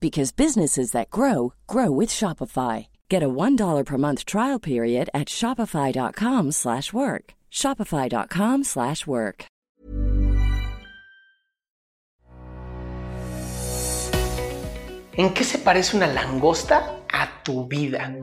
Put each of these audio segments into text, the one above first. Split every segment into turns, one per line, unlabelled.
because businesses that grow grow with Shopify. Get a $1 per month trial period at Shopify.com slash work. Shopify.com slash work.
¿En qué se parece una langosta a tu vida?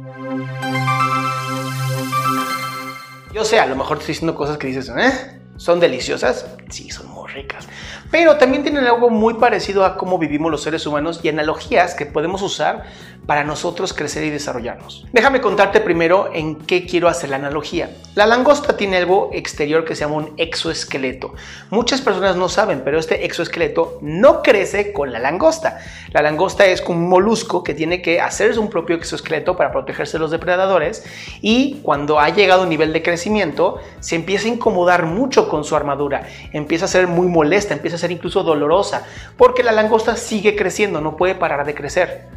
Yo sé, a lo mejor estoy diciendo cosas que dices, ¿eh? ¿Son deliciosas? Sí, son muy ricas. Pero también tienen algo muy parecido a cómo vivimos los seres humanos y analogías que podemos usar para nosotros crecer y desarrollarnos. Déjame contarte primero en qué quiero hacer la analogía. La langosta tiene algo exterior que se llama un exoesqueleto. Muchas personas no saben, pero este exoesqueleto no crece con la langosta. La langosta es un molusco que tiene que hacer un propio exoesqueleto para protegerse de los depredadores y cuando ha llegado a un nivel de crecimiento se empieza a incomodar mucho con su armadura, empieza a ser muy molesta, empieza a ser incluso dolorosa, porque la langosta sigue creciendo, no puede parar de crecer.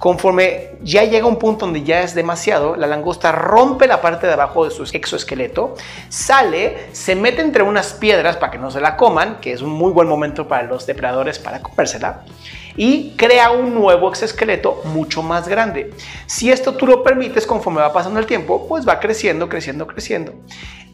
Conforme ya llega un punto donde ya es demasiado, la langosta rompe la parte de abajo de su exoesqueleto, sale, se mete entre unas piedras para que no se la coman, que es un muy buen momento para los depredadores para comérsela, y crea un nuevo exoesqueleto mucho más grande. Si esto tú lo permites conforme va pasando el tiempo, pues va creciendo, creciendo, creciendo.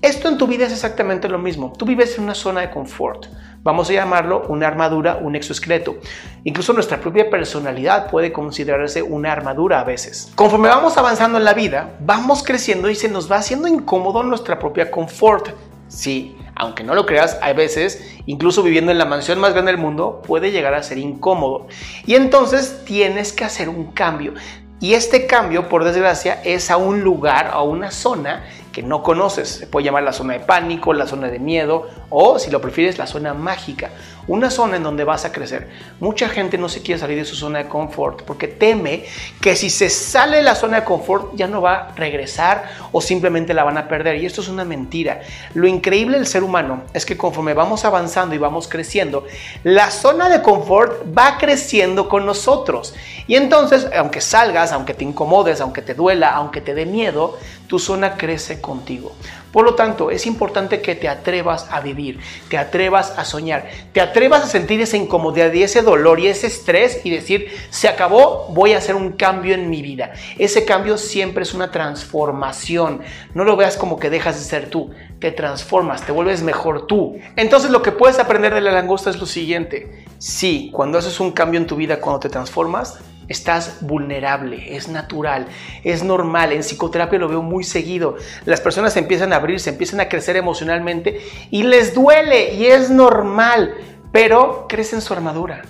Esto en tu vida es exactamente lo mismo. Tú vives en una zona de confort. Vamos a llamarlo una armadura, un exoesqueleto. Incluso nuestra propia personalidad puede considerarse una armadura a veces. Conforme vamos avanzando en la vida, vamos creciendo y se nos va haciendo incómodo nuestra propia confort. Sí, aunque no lo creas, hay veces, incluso viviendo en la mansión más grande del mundo, puede llegar a ser incómodo. Y entonces tienes que hacer un cambio. Y este cambio, por desgracia, es a un lugar, a una zona que no conoces. Se puede llamar la zona de pánico, la zona de miedo o, si lo prefieres, la zona mágica. Una zona en donde vas a crecer. Mucha gente no se quiere salir de su zona de confort porque teme que si se sale de la zona de confort ya no va a regresar o simplemente la van a perder. Y esto es una mentira. Lo increíble del ser humano es que conforme vamos avanzando y vamos creciendo, la zona de confort va creciendo con nosotros. Y entonces, aunque salgas, aunque te incomodes, aunque te duela, aunque te dé miedo, tu zona crece contigo. Por lo tanto, es importante que te atrevas a vivir, te atrevas a soñar, te atrevas a sentir esa incomodidad y ese dolor y ese estrés y decir, se acabó, voy a hacer un cambio en mi vida. Ese cambio siempre es una transformación. No lo veas como que dejas de ser tú, te transformas, te vuelves mejor tú. Entonces lo que puedes aprender de la langosta es lo siguiente. Sí, cuando haces un cambio en tu vida, cuando te transformas, Estás vulnerable, es natural, es normal. En psicoterapia lo veo muy seguido. Las personas empiezan a abrir, se empiezan a crecer emocionalmente y les duele y es normal, pero crecen su armadura,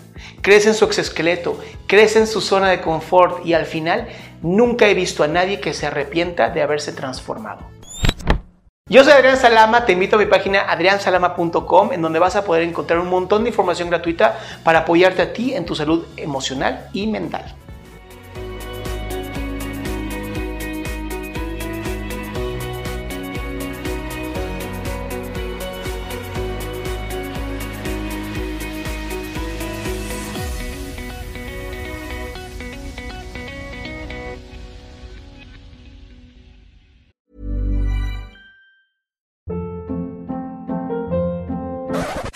crecen su exoesqueleto, crecen su zona de confort y al final nunca he visto a nadie que se arrepienta de haberse transformado. Yo soy Adrián Salama, te invito a mi página adriansalama.com en donde vas a poder encontrar un montón de información gratuita para apoyarte a ti en tu salud emocional y mental.